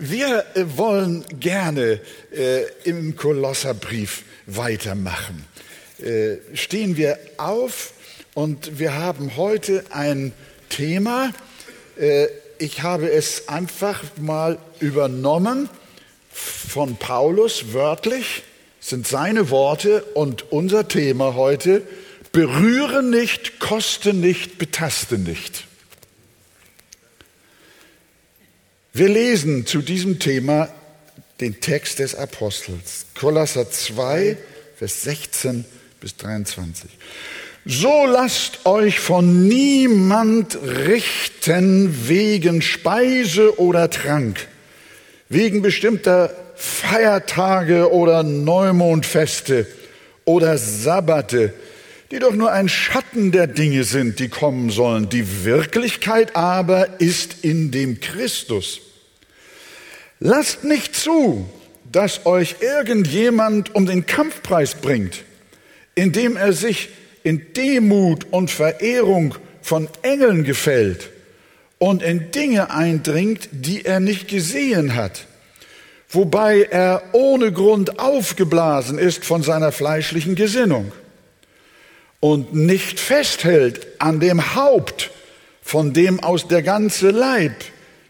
Wir äh, wollen gerne äh, im Kolosserbrief weitermachen. Äh, stehen wir auf und wir haben heute ein Thema. Äh, ich habe es einfach mal übernommen von Paulus wörtlich, sind seine Worte und unser Thema heute, berühre nicht, koste nicht, betaste nicht. Wir lesen zu diesem Thema den Text des Apostels, Kolosser 2, Vers 16 bis 23. So lasst euch von niemand richten wegen Speise oder Trank, wegen bestimmter Feiertage oder Neumondfeste oder Sabbate, die doch nur ein Schatten der Dinge sind, die kommen sollen. Die Wirklichkeit aber ist in dem Christus. Lasst nicht zu, dass euch irgendjemand um den Kampfpreis bringt, indem er sich in Demut und Verehrung von Engeln gefällt und in Dinge eindringt, die er nicht gesehen hat, wobei er ohne Grund aufgeblasen ist von seiner fleischlichen Gesinnung und nicht festhält an dem Haupt, von dem aus der ganze Leib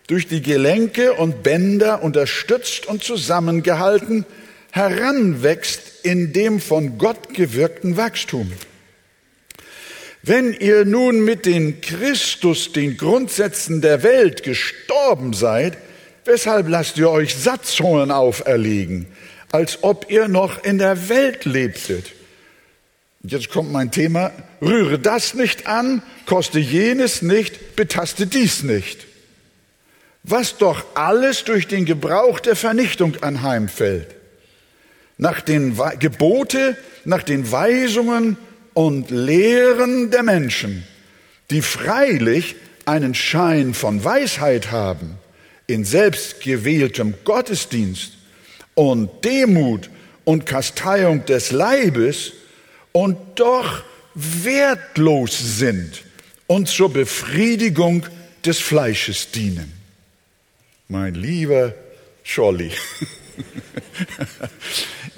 durch die Gelenke und Bänder unterstützt und zusammengehalten, heranwächst in dem von Gott gewirkten Wachstum. Wenn ihr nun mit den Christus, den Grundsätzen der Welt gestorben seid, weshalb lasst ihr euch Satzungen auferlegen, als ob ihr noch in der Welt lebtet? Jetzt kommt mein Thema, rühre das nicht an, koste jenes nicht, betaste dies nicht was doch alles durch den Gebrauch der Vernichtung anheimfällt. Nach den Gebote, nach den Weisungen und Lehren der Menschen, die freilich einen Schein von Weisheit haben, in selbstgewähltem Gottesdienst und Demut und Kasteiung des Leibes und doch wertlos sind und zur Befriedigung des Fleisches dienen mein lieber Scholli.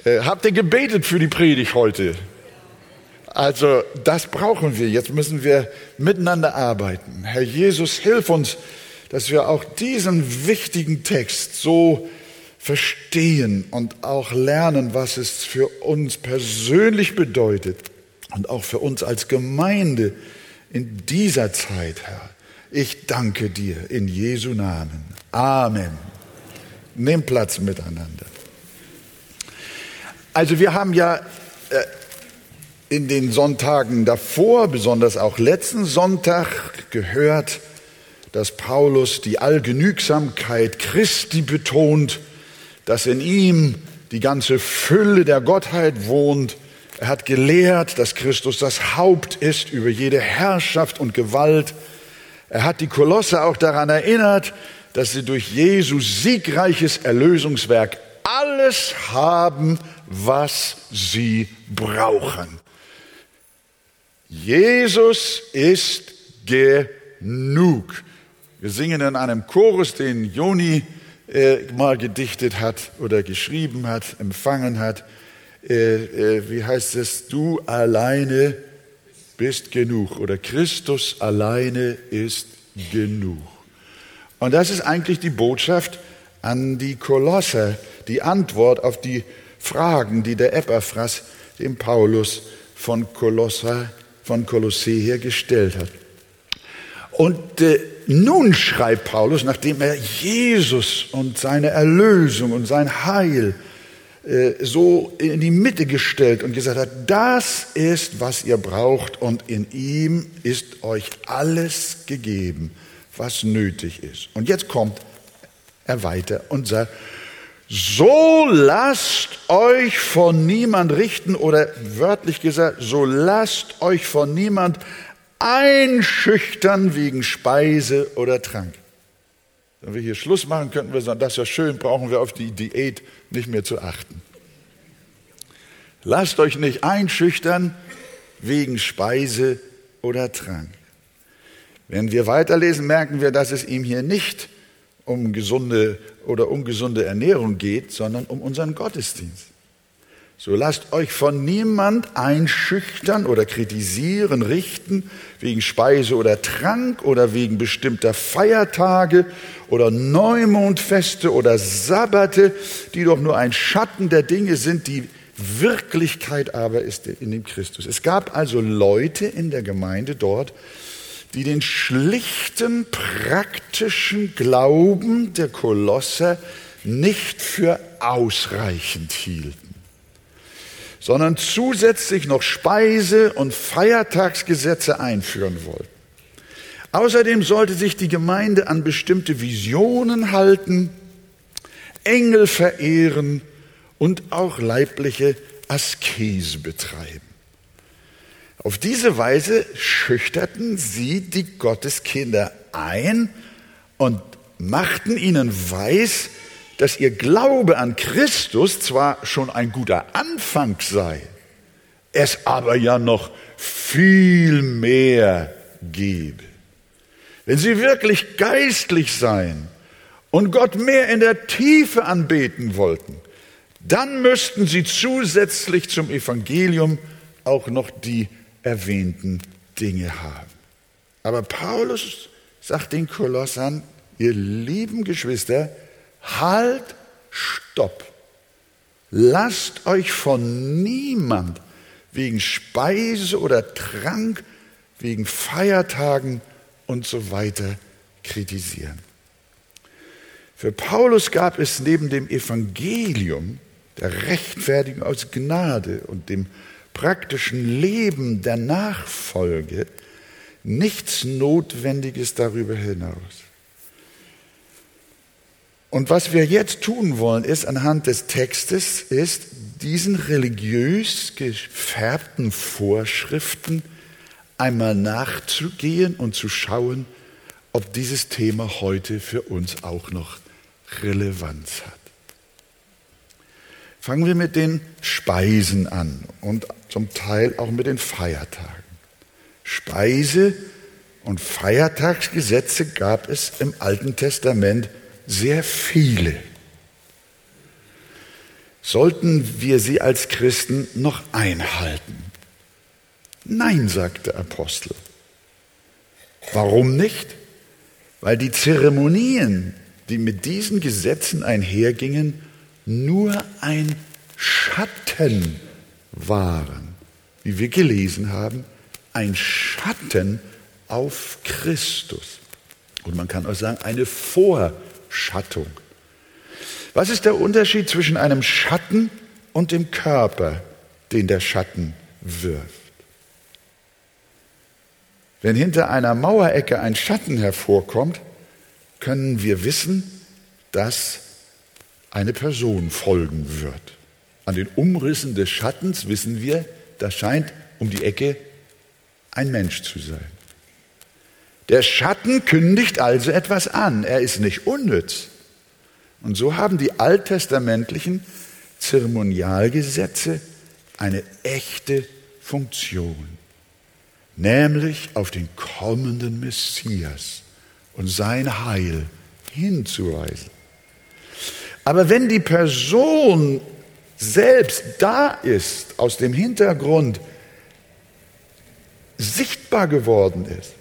Äh, habt ihr gebetet für die Predigt heute? Also das brauchen wir. Jetzt müssen wir miteinander arbeiten. Herr Jesus, hilf uns, dass wir auch diesen wichtigen Text so verstehen und auch lernen, was es für uns persönlich bedeutet und auch für uns als Gemeinde in dieser Zeit, Herr. Ich danke dir in Jesu Namen. Amen. Nehmt Platz miteinander. Also wir haben ja äh, in den Sonntagen davor, besonders auch letzten Sonntag, gehört, dass Paulus die Allgenügsamkeit Christi betont, dass in ihm die ganze Fülle der Gottheit wohnt. Er hat gelehrt, dass Christus das Haupt ist über jede Herrschaft und Gewalt. Er hat die Kolosse auch daran erinnert, dass sie durch Jesus siegreiches Erlösungswerk alles haben, was sie brauchen. Jesus ist genug. Wir singen in einem Chorus, den Joni äh, mal gedichtet hat oder geschrieben hat, empfangen hat. Äh, äh, wie heißt es? Du alleine bist genug oder Christus alleine ist genug. Und das ist eigentlich die Botschaft an die Kolosser, die Antwort auf die Fragen, die der Epaphras dem Paulus von Kolosser, von Kolossee her gestellt hat. Und äh, nun schreibt Paulus, nachdem er Jesus und seine Erlösung und sein Heil so in die Mitte gestellt und gesagt hat, das ist, was ihr braucht und in ihm ist euch alles gegeben was nötig ist. Und jetzt kommt er weiter und sagt, so lasst euch von niemand richten oder wörtlich gesagt, so lasst euch von niemand einschüchtern wegen Speise oder Trank. Wenn wir hier Schluss machen, könnten wir sagen, das ist ja schön, brauchen wir auf die Diät nicht mehr zu achten. Lasst euch nicht einschüchtern wegen Speise oder Trank. Wenn wir weiterlesen, merken wir, dass es ihm hier nicht um gesunde oder ungesunde Ernährung geht, sondern um unseren Gottesdienst. So lasst euch von niemand einschüchtern oder kritisieren, richten wegen Speise oder Trank oder wegen bestimmter Feiertage oder Neumondfeste oder Sabbate, die doch nur ein Schatten der Dinge sind, die Wirklichkeit aber ist in dem Christus. Es gab also Leute in der Gemeinde dort, die den schlichten, praktischen Glauben der Kolosser nicht für ausreichend hielten, sondern zusätzlich noch Speise- und Feiertagsgesetze einführen wollten. Außerdem sollte sich die Gemeinde an bestimmte Visionen halten, Engel verehren und auch leibliche Askese betreiben. Auf diese Weise schüchterten sie die Gotteskinder ein und machten ihnen weiß, dass ihr Glaube an Christus zwar schon ein guter Anfang sei, es aber ja noch viel mehr gebe. Wenn sie wirklich geistlich seien und Gott mehr in der Tiefe anbeten wollten, dann müssten sie zusätzlich zum Evangelium auch noch die erwähnten Dinge haben. Aber Paulus sagt den Kolossern, ihr lieben Geschwister, halt, stopp. Lasst euch von niemand wegen Speise oder Trank, wegen Feiertagen und so weiter kritisieren. Für Paulus gab es neben dem Evangelium der Rechtfertigung aus Gnade und dem praktischen Leben der Nachfolge nichts Notwendiges darüber hinaus. Und was wir jetzt tun wollen, ist anhand des Textes, ist diesen religiös gefärbten Vorschriften einmal nachzugehen und zu schauen, ob dieses Thema heute für uns auch noch Relevanz hat. Fangen wir mit den Speisen an und zum Teil auch mit den Feiertagen. Speise- und Feiertagsgesetze gab es im Alten Testament sehr viele. Sollten wir sie als Christen noch einhalten? Nein, sagt der Apostel. Warum nicht? Weil die Zeremonien, die mit diesen Gesetzen einhergingen, nur ein Schatten waren, wie wir gelesen haben, ein Schatten auf Christus. Und man kann auch sagen, eine Vorschattung. Was ist der Unterschied zwischen einem Schatten und dem Körper, den der Schatten wirft? Wenn hinter einer Mauerecke ein Schatten hervorkommt, können wir wissen, dass eine Person folgen wird. An den Umrissen des Schattens wissen wir, da scheint um die Ecke ein Mensch zu sein. Der Schatten kündigt also etwas an. Er ist nicht unnütz. Und so haben die alttestamentlichen Zeremonialgesetze eine echte Funktion, nämlich auf den kommenden Messias und sein Heil hinzuweisen. Aber wenn die Person selbst da ist, aus dem Hintergrund sichtbar geworden ist,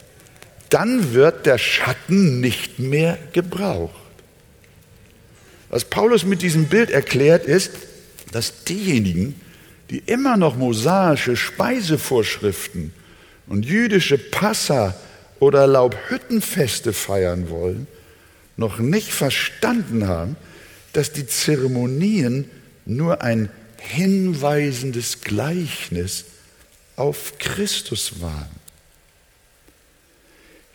dann wird der Schatten nicht mehr gebraucht. Was Paulus mit diesem Bild erklärt, ist, dass diejenigen, die immer noch mosaische Speisevorschriften und jüdische Passa oder Laubhüttenfeste feiern wollen, noch nicht verstanden haben, dass die Zeremonien nur ein hinweisendes Gleichnis auf Christus waren.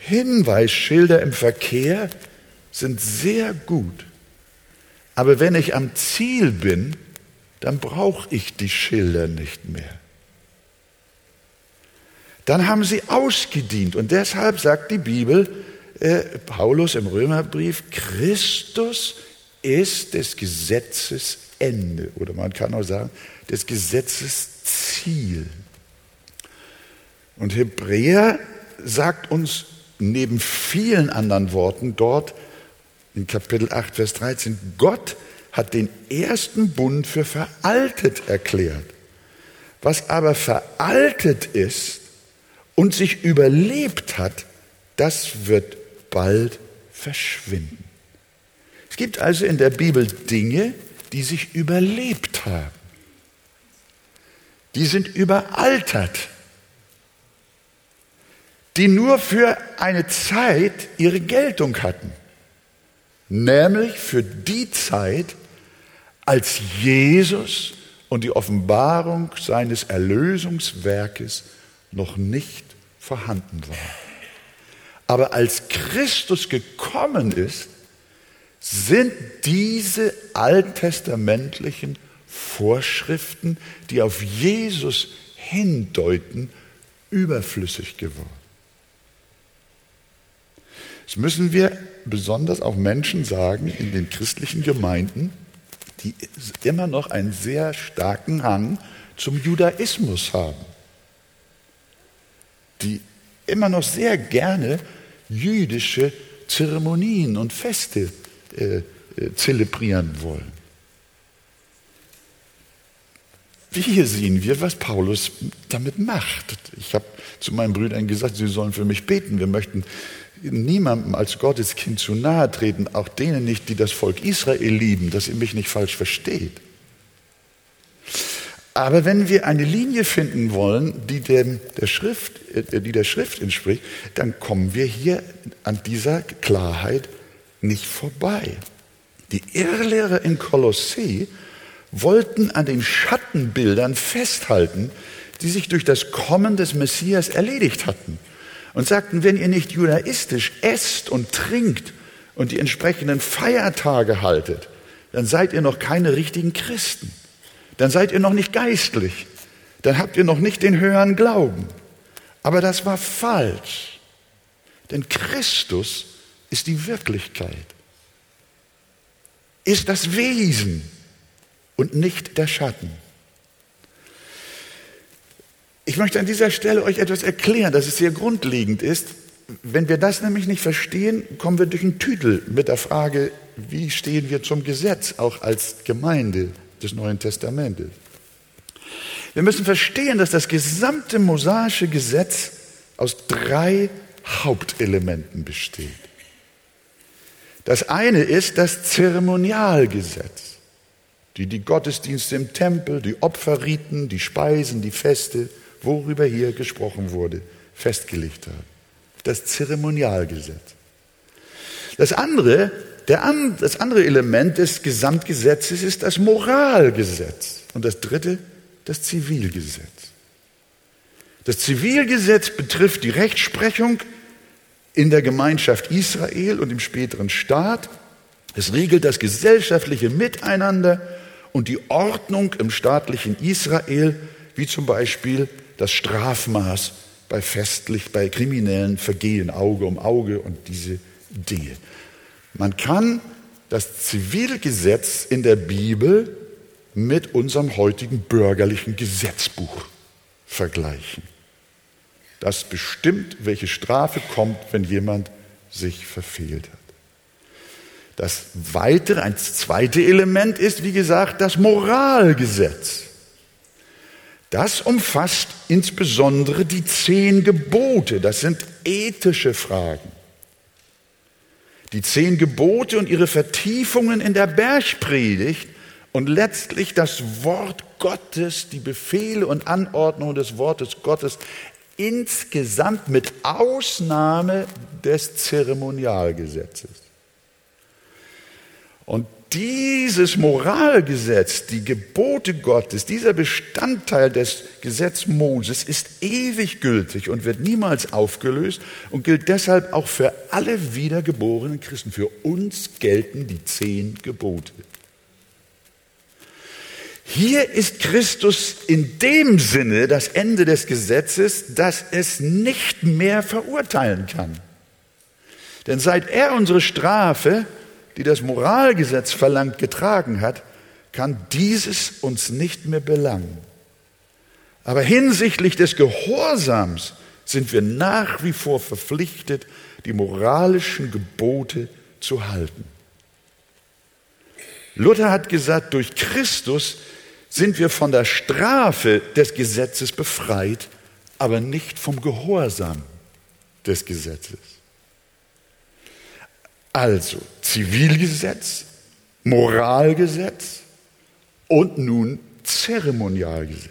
Hinweisschilder im Verkehr sind sehr gut, aber wenn ich am Ziel bin, dann brauche ich die Schilder nicht mehr. Dann haben sie ausgedient und deshalb sagt die Bibel, äh, Paulus im Römerbrief, Christus ist des Gesetzes Ende oder man kann auch sagen des Gesetzes Ziel. Und Hebräer sagt uns neben vielen anderen Worten dort, in Kapitel 8, Vers 13, Gott hat den ersten Bund für veraltet erklärt. Was aber veraltet ist und sich überlebt hat, das wird bald verschwinden. Es gibt also in der Bibel Dinge, die sich überlebt haben. Die sind überaltert, die nur für eine Zeit ihre Geltung hatten, nämlich für die Zeit, als Jesus und die Offenbarung seines Erlösungswerkes noch nicht vorhanden war. Aber als Christus gekommen ist, sind diese alttestamentlichen Vorschriften, die auf Jesus hindeuten, überflüssig geworden. Das müssen wir besonders auch Menschen sagen in den christlichen Gemeinden, die immer noch einen sehr starken Hang zum Judaismus haben, die immer noch sehr gerne jüdische Zeremonien und Feste äh, äh, zelebrieren wollen. Hier sehen wir, was Paulus damit macht. Ich habe zu meinen Brüdern gesagt, sie sollen für mich beten. Wir möchten niemandem als Gotteskind zu nahe treten, auch denen nicht, die das Volk Israel lieben, dass ihr mich nicht falsch versteht. Aber wenn wir eine Linie finden wollen, die, dem, der Schrift, äh, die der Schrift entspricht, dann kommen wir hier an dieser Klarheit nicht vorbei. Die Irrlehrer in Kolossee wollten an den Schattenbildern festhalten, die sich durch das Kommen des Messias erledigt hatten und sagten, wenn ihr nicht judaistisch esst und trinkt und die entsprechenden Feiertage haltet, dann seid ihr noch keine richtigen Christen. Dann seid ihr noch nicht geistlich. Dann habt ihr noch nicht den höheren Glauben. Aber das war falsch. Denn Christus ist die Wirklichkeit, ist das Wesen und nicht der Schatten. Ich möchte an dieser Stelle euch etwas erklären, dass es sehr grundlegend ist. Wenn wir das nämlich nicht verstehen, kommen wir durch den Tüdel mit der Frage, wie stehen wir zum Gesetz, auch als Gemeinde des Neuen Testamentes. Wir müssen verstehen, dass das gesamte mosaische Gesetz aus drei Hauptelementen besteht. Das eine ist das Zeremonialgesetz, die die Gottesdienste im Tempel, die Opferriten, die Speisen, die Feste, worüber hier gesprochen wurde, festgelegt haben. Das Zeremonialgesetz. Das andere, der, das andere Element des Gesamtgesetzes ist das Moralgesetz. Und das dritte, das Zivilgesetz. Das Zivilgesetz betrifft die Rechtsprechung in der Gemeinschaft Israel und im späteren Staat. Es regelt das gesellschaftliche Miteinander und die Ordnung im staatlichen Israel, wie zum Beispiel das Strafmaß bei festlich, bei kriminellen Vergehen, Auge um Auge und diese Dinge. Man kann das Zivilgesetz in der Bibel mit unserem heutigen bürgerlichen Gesetzbuch vergleichen. Das bestimmt, welche Strafe kommt, wenn jemand sich verfehlt hat. Das weitere, ein zweites Element ist, wie gesagt, das Moralgesetz. Das umfasst insbesondere die zehn Gebote. Das sind ethische Fragen. Die zehn Gebote und ihre Vertiefungen in der Bergpredigt und letztlich das Wort Gottes, die Befehle und Anordnungen des Wortes Gottes insgesamt mit Ausnahme des Zeremonialgesetzes. Und dieses Moralgesetz, die Gebote Gottes, dieser Bestandteil des Gesetzes Moses ist ewig gültig und wird niemals aufgelöst und gilt deshalb auch für alle wiedergeborenen Christen. Für uns gelten die zehn Gebote. Hier ist Christus in dem Sinne das Ende des Gesetzes, dass es nicht mehr verurteilen kann. Denn seit er unsere Strafe die das Moralgesetz verlangt, getragen hat, kann dieses uns nicht mehr belangen. Aber hinsichtlich des Gehorsams sind wir nach wie vor verpflichtet, die moralischen Gebote zu halten. Luther hat gesagt, durch Christus sind wir von der Strafe des Gesetzes befreit, aber nicht vom Gehorsam des Gesetzes. Also Zivilgesetz, Moralgesetz und nun Zeremonialgesetz.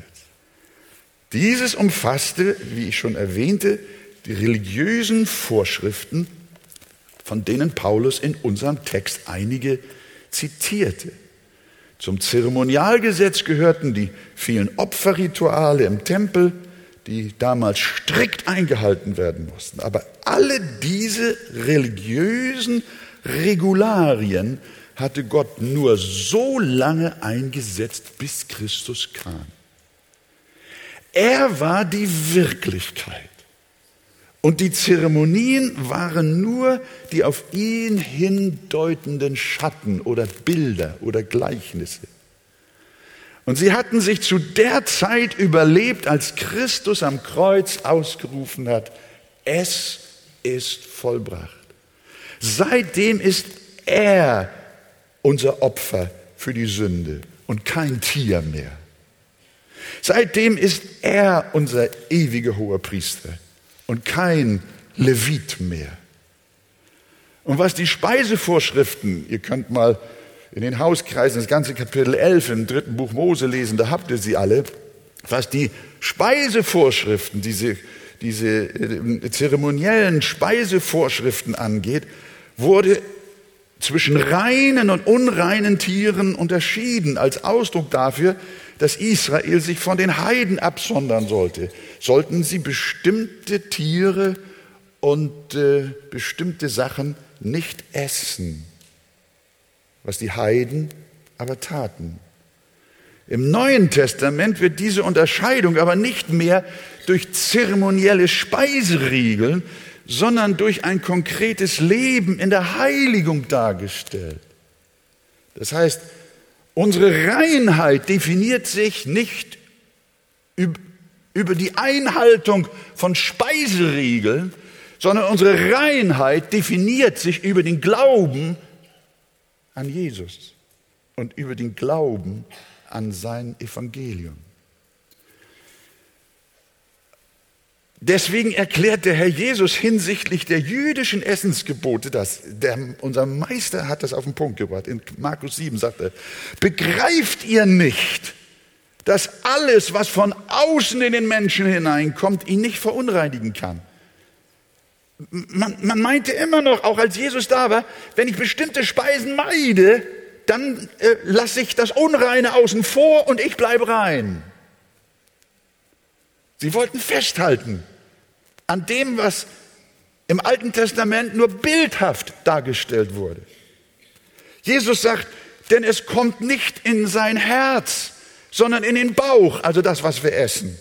Dieses umfasste, wie ich schon erwähnte, die religiösen Vorschriften, von denen Paulus in unserem Text einige zitierte. Zum Zeremonialgesetz gehörten die vielen Opferrituale im Tempel, die damals strikt eingehalten werden mussten. Aber alle diese religiösen Regularien hatte Gott nur so lange eingesetzt, bis Christus kam. Er war die Wirklichkeit. Und die Zeremonien waren nur die auf ihn hindeutenden Schatten oder Bilder oder Gleichnisse. Und sie hatten sich zu der Zeit überlebt, als Christus am Kreuz ausgerufen hat, es ist vollbracht. Seitdem ist er unser Opfer für die Sünde und kein Tier mehr. Seitdem ist er unser ewiger hoher Priester und kein Levit mehr. Und was die Speisevorschriften, ihr könnt mal in den Hauskreisen das ganze Kapitel 11 im dritten Buch Mose lesen, da habt ihr sie alle, was die Speisevorschriften, diese, diese äh, zeremoniellen Speisevorschriften angeht, wurde zwischen reinen und unreinen Tieren unterschieden als Ausdruck dafür, dass Israel sich von den Heiden absondern sollte. Sollten sie bestimmte Tiere und äh, bestimmte Sachen nicht essen, was die Heiden aber taten. Im Neuen Testament wird diese Unterscheidung aber nicht mehr durch zeremonielle Speiseregeln, sondern durch ein konkretes Leben in der Heiligung dargestellt. Das heißt, unsere Reinheit definiert sich nicht über die Einhaltung von Speiseregeln, sondern unsere Reinheit definiert sich über den Glauben an Jesus und über den Glauben an sein Evangelium. Deswegen erklärt der Herr Jesus hinsichtlich der jüdischen Essensgebote das. Der, unser Meister hat das auf den Punkt gebracht. In Markus 7 sagt er, begreift ihr nicht, dass alles, was von außen in den Menschen hineinkommt, ihn nicht verunreinigen kann? Man, man meinte immer noch, auch als Jesus da war, wenn ich bestimmte Speisen meide, dann äh, lasse ich das Unreine außen vor und ich bleibe rein. Sie wollten festhalten an dem, was im Alten Testament nur bildhaft dargestellt wurde. Jesus sagt, denn es kommt nicht in sein Herz, sondern in den Bauch, also das, was wir essen,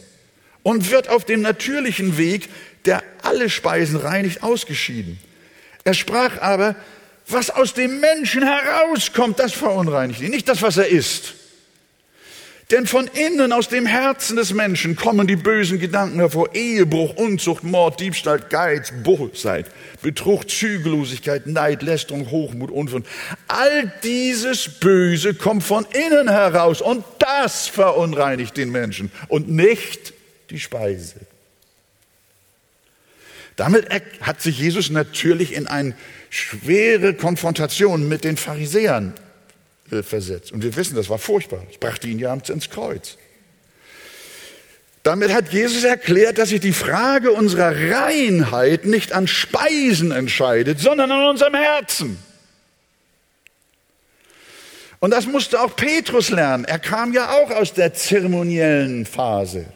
und wird auf dem natürlichen Weg, der alle Speisen reinigt, ausgeschieden. Er sprach aber, was aus dem Menschen herauskommt, das verunreinigt ihn, nicht das, was er isst. Denn von innen aus dem Herzen des Menschen kommen die bösen Gedanken hervor. Ehebruch, Unzucht, Mord, Diebstahl, Geiz, Bosheit, Betrug, Zügellosigkeit, Neid, Lästerung, Hochmut, Unvernunft. All dieses Böse kommt von innen heraus und das verunreinigt den Menschen und nicht die Speise. Damit hat sich Jesus natürlich in eine schwere Konfrontation mit den Pharisäern äh, versetzt. Und wir wissen, das war furchtbar. Es brachte ihn ja ins Kreuz. Damit hat Jesus erklärt, dass sich die Frage unserer Reinheit nicht an Speisen entscheidet, sondern an unserem Herzen. Und das musste auch Petrus lernen. Er kam ja auch aus der zeremoniellen Phase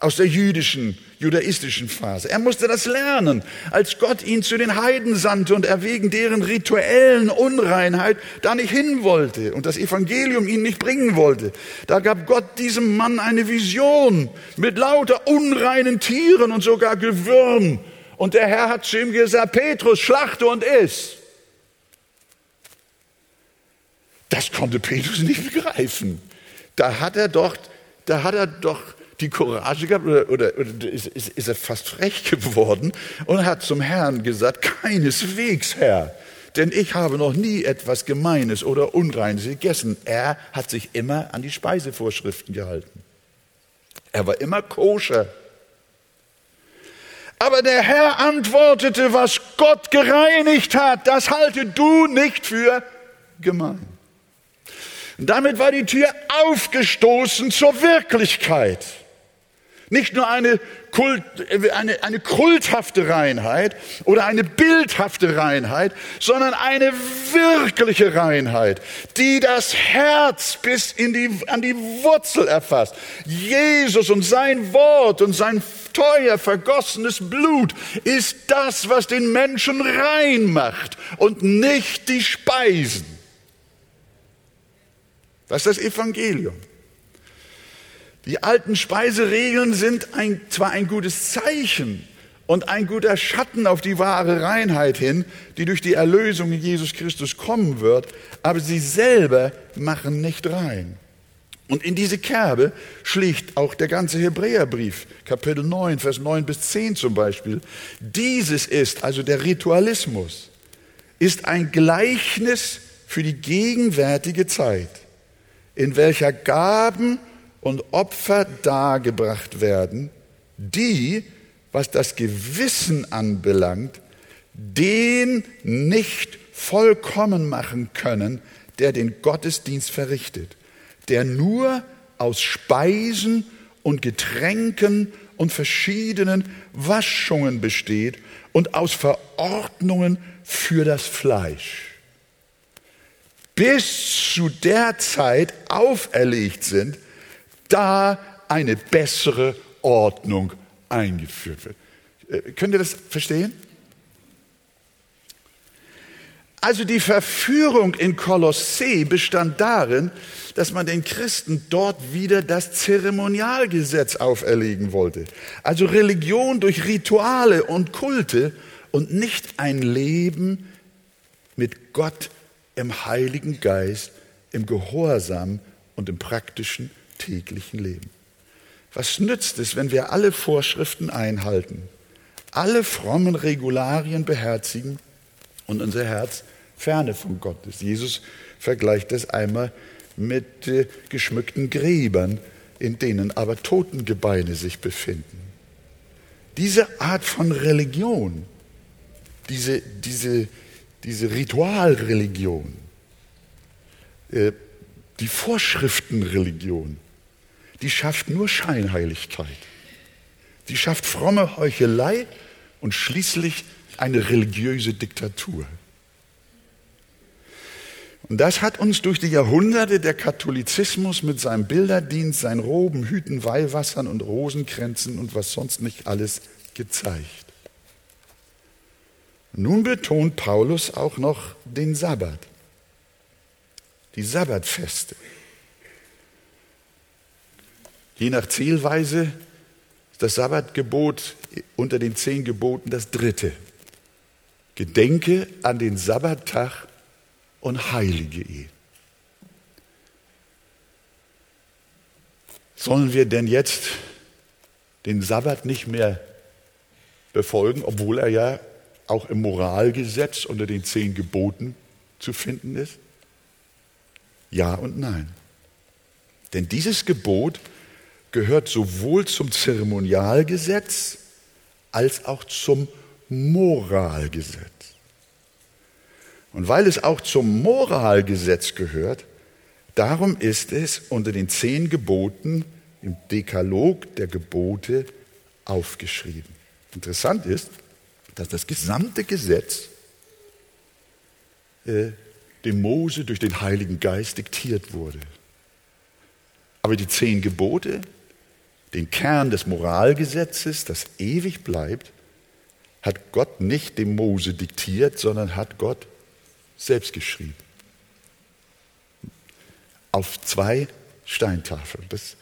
aus der jüdischen, judaistischen Phase. Er musste das lernen, als Gott ihn zu den Heiden sandte und er wegen deren rituellen Unreinheit da nicht hin wollte und das Evangelium ihn nicht bringen wollte. Da gab Gott diesem Mann eine Vision mit lauter unreinen Tieren und sogar Gewürm. Und der Herr hat zu ihm gesagt, Petrus, schlachte und iss. Das konnte Petrus nicht begreifen. Da hat er doch, da hat er doch die Courage gehabt oder, oder, oder ist, ist, ist er fast frech geworden und hat zum Herrn gesagt, keineswegs, Herr, denn ich habe noch nie etwas Gemeines oder Unreines gegessen. Er hat sich immer an die Speisevorschriften gehalten. Er war immer koscher. Aber der Herr antwortete, was Gott gereinigt hat, das halte du nicht für gemein. Und damit war die Tür aufgestoßen zur Wirklichkeit. Nicht nur eine, Kult, eine, eine kulthafte Reinheit oder eine bildhafte Reinheit, sondern eine wirkliche Reinheit, die das Herz bis in die, an die Wurzel erfasst. Jesus und sein Wort und sein teuer vergossenes Blut ist das, was den Menschen rein macht und nicht die Speisen. Das ist das Evangelium. Die alten Speiseregeln sind ein, zwar ein gutes Zeichen und ein guter Schatten auf die wahre Reinheit hin, die durch die Erlösung in Jesus Christus kommen wird, aber sie selber machen nicht rein. Und in diese Kerbe schlägt auch der ganze Hebräerbrief, Kapitel 9, Vers 9 bis 10 zum Beispiel. Dieses ist, also der Ritualismus, ist ein Gleichnis für die gegenwärtige Zeit, in welcher Gaben und Opfer dargebracht werden, die, was das Gewissen anbelangt, den nicht vollkommen machen können, der den Gottesdienst verrichtet, der nur aus Speisen und Getränken und verschiedenen Waschungen besteht und aus Verordnungen für das Fleisch. Bis zu der Zeit auferlegt sind, da eine bessere Ordnung eingeführt wird. Äh, könnt ihr das verstehen? Also die Verführung in Kolossee bestand darin, dass man den Christen dort wieder das Zeremonialgesetz auferlegen wollte. Also Religion durch Rituale und Kulte und nicht ein Leben mit Gott im Heiligen Geist, im Gehorsam und im praktischen täglichen Leben. Was nützt es, wenn wir alle Vorschriften einhalten, alle frommen Regularien beherzigen und unser Herz ferne von Gott ist? Jesus vergleicht das einmal mit äh, geschmückten Gräbern, in denen aber Totengebeine sich befinden. Diese Art von Religion, diese, diese, diese Ritualreligion, äh, die Vorschriftenreligion, die schafft nur Scheinheiligkeit. Die schafft fromme Heuchelei und schließlich eine religiöse Diktatur. Und das hat uns durch die Jahrhunderte der Katholizismus mit seinem Bilderdienst, seinen Roben, Hüten, Weihwassern und Rosenkränzen und was sonst nicht alles gezeigt. Nun betont Paulus auch noch den Sabbat, die Sabbatfeste. Je nach Zielweise ist das Sabbatgebot unter den zehn Geboten das dritte. Gedenke an den Sabbattag und heilige ihn. Sollen wir denn jetzt den Sabbat nicht mehr befolgen, obwohl er ja auch im Moralgesetz unter den zehn Geboten zu finden ist? Ja und nein. Denn dieses Gebot gehört sowohl zum Zeremonialgesetz als auch zum Moralgesetz. Und weil es auch zum Moralgesetz gehört, darum ist es unter den zehn Geboten im Dekalog der Gebote aufgeschrieben. Interessant ist, dass das gesamte Gesetz äh, dem Mose durch den Heiligen Geist diktiert wurde. Aber die zehn Gebote den Kern des Moralgesetzes, das ewig bleibt, hat Gott nicht dem Mose diktiert, sondern hat Gott selbst geschrieben. Auf zwei Steintafeln. Das,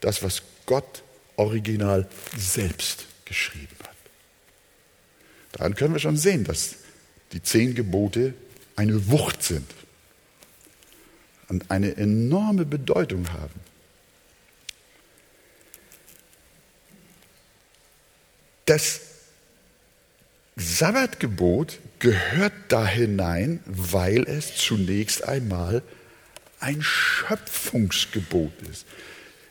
das was Gott original selbst geschrieben hat. Daran können wir schon sehen, dass die zehn Gebote eine Wucht sind und eine enorme Bedeutung haben. Das Sabbatgebot gehört da hinein, weil es zunächst einmal ein Schöpfungsgebot ist.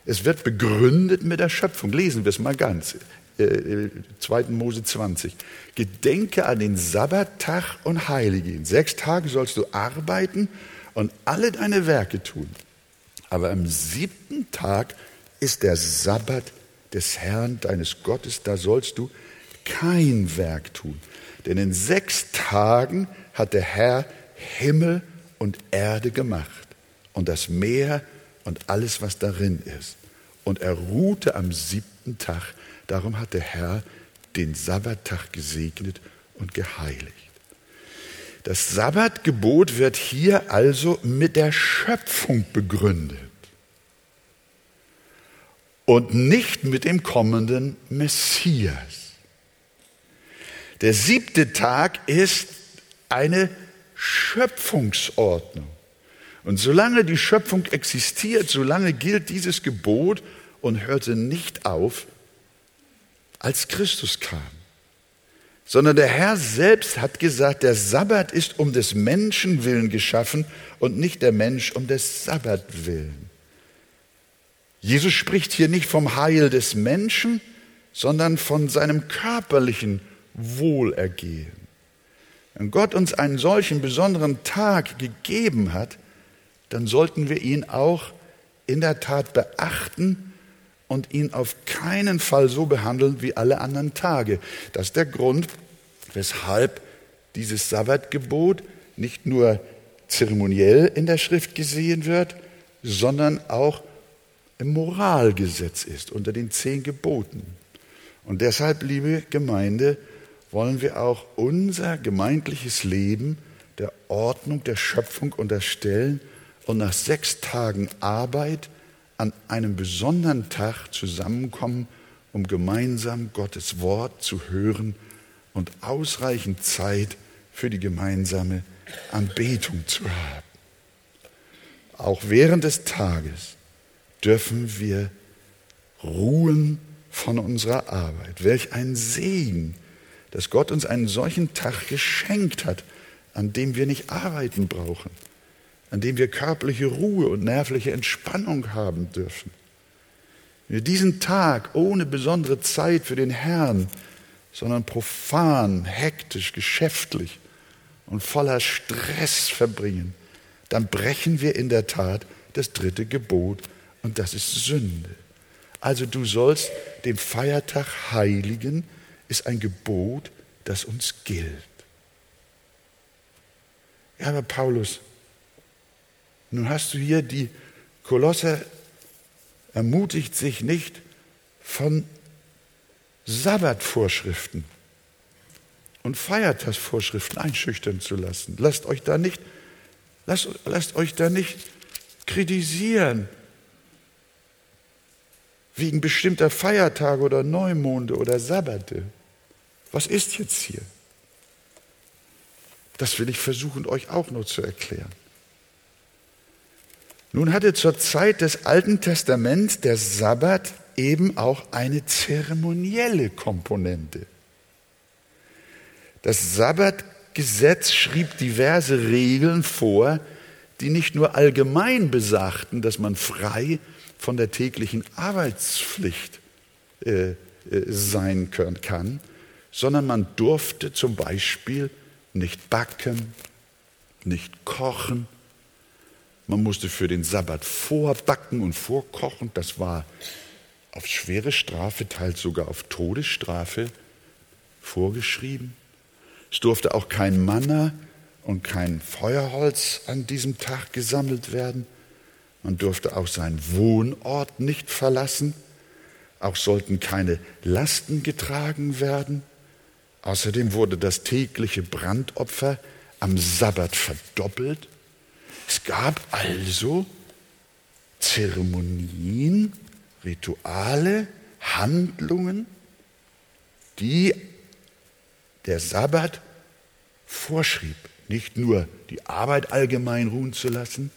Es wird begründet mit der Schöpfung. Lesen wir es mal ganz. 2. Äh, Mose 20. Gedenke an den Sabbattag und heilige ihn. Sechs Tage sollst du arbeiten und alle deine Werke tun. Aber am siebten Tag ist der Sabbat des Herrn, deines Gottes, da sollst du kein Werk tun. Denn in sechs Tagen hat der Herr Himmel und Erde gemacht und das Meer und alles, was darin ist. Und er ruhte am siebten Tag. Darum hat der Herr den Sabbattag gesegnet und geheiligt. Das Sabbatgebot wird hier also mit der Schöpfung begründet und nicht mit dem kommenden Messias. Der siebte Tag ist eine Schöpfungsordnung. Und solange die Schöpfung existiert, solange gilt dieses Gebot und hörte nicht auf, als Christus kam. Sondern der Herr selbst hat gesagt, der Sabbat ist um des Menschen willen geschaffen und nicht der Mensch um des Sabbat willen. Jesus spricht hier nicht vom Heil des Menschen, sondern von seinem körperlichen Wohlergehen. Wenn Gott uns einen solchen besonderen Tag gegeben hat, dann sollten wir ihn auch in der Tat beachten und ihn auf keinen Fall so behandeln wie alle anderen Tage. Das ist der Grund, weshalb dieses Sabbatgebot nicht nur zeremoniell in der Schrift gesehen wird, sondern auch im Moralgesetz ist, unter den zehn Geboten. Und deshalb, liebe Gemeinde, wollen wir auch unser gemeindliches Leben der Ordnung der Schöpfung unterstellen und nach sechs Tagen Arbeit an einem besonderen Tag zusammenkommen, um gemeinsam Gottes Wort zu hören und ausreichend Zeit für die gemeinsame Anbetung zu haben. Auch während des Tages dürfen wir ruhen von unserer Arbeit. Welch ein Segen, dass Gott uns einen solchen Tag geschenkt hat, an dem wir nicht arbeiten brauchen, an dem wir körperliche Ruhe und nervliche Entspannung haben dürfen. Wir diesen Tag ohne besondere Zeit für den Herrn, sondern profan, hektisch, geschäftlich und voller Stress verbringen, dann brechen wir in der Tat das dritte Gebot und das ist Sünde. Also du sollst den Feiertag heiligen, ist ein Gebot, das uns gilt. Ja, aber Paulus, nun hast du hier die Kolosser ermutigt sich nicht von Sabbatvorschriften und Feiertagsvorschriften einschüchtern zu lassen. Lasst euch da nicht, lasst, lasst euch da nicht kritisieren wegen bestimmter Feiertage oder Neumonde oder Sabbate. Was ist jetzt hier? Das will ich versuchen, euch auch noch zu erklären. Nun hatte zur Zeit des Alten Testaments der Sabbat eben auch eine zeremonielle Komponente. Das Sabbatgesetz schrieb diverse Regeln vor, die nicht nur allgemein besagten, dass man frei von der täglichen Arbeitspflicht äh, äh, sein können, kann, sondern man durfte zum Beispiel nicht backen, nicht kochen. Man musste für den Sabbat vorbacken und vorkochen. Das war auf schwere Strafe, teils sogar auf Todesstrafe vorgeschrieben. Es durfte auch kein Manna und kein Feuerholz an diesem Tag gesammelt werden. Man durfte auch seinen Wohnort nicht verlassen. Auch sollten keine Lasten getragen werden. Außerdem wurde das tägliche Brandopfer am Sabbat verdoppelt. Es gab also Zeremonien, Rituale, Handlungen, die der Sabbat vorschrieb. Nicht nur die Arbeit allgemein ruhen zu lassen,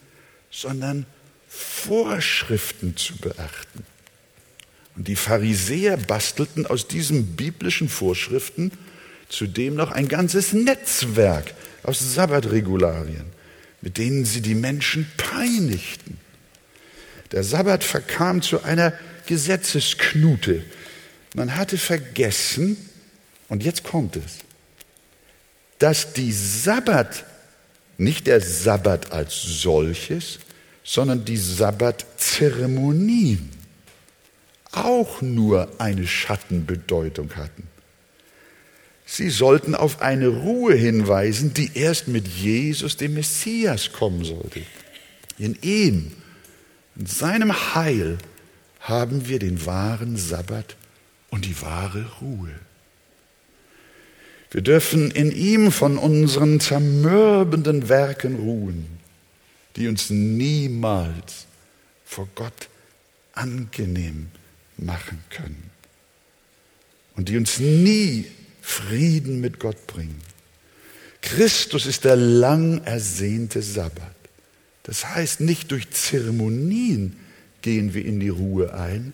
sondern Vorschriften zu beachten. Und die Pharisäer bastelten aus diesen biblischen Vorschriften Zudem noch ein ganzes Netzwerk aus Sabbatregularien, mit denen sie die Menschen peinigten. Der Sabbat verkam zu einer Gesetzesknute. Man hatte vergessen, und jetzt kommt es, dass die Sabbat, nicht der Sabbat als solches, sondern die Sabbatzeremonien auch nur eine Schattenbedeutung hatten. Sie sollten auf eine Ruhe hinweisen, die erst mit Jesus, dem Messias, kommen sollte. In ihm, in seinem Heil, haben wir den wahren Sabbat und die wahre Ruhe. Wir dürfen in ihm von unseren zermürbenden Werken ruhen, die uns niemals vor Gott angenehm machen können und die uns nie Frieden mit Gott bringen. Christus ist der lang ersehnte Sabbat. Das heißt, nicht durch Zeremonien gehen wir in die Ruhe ein,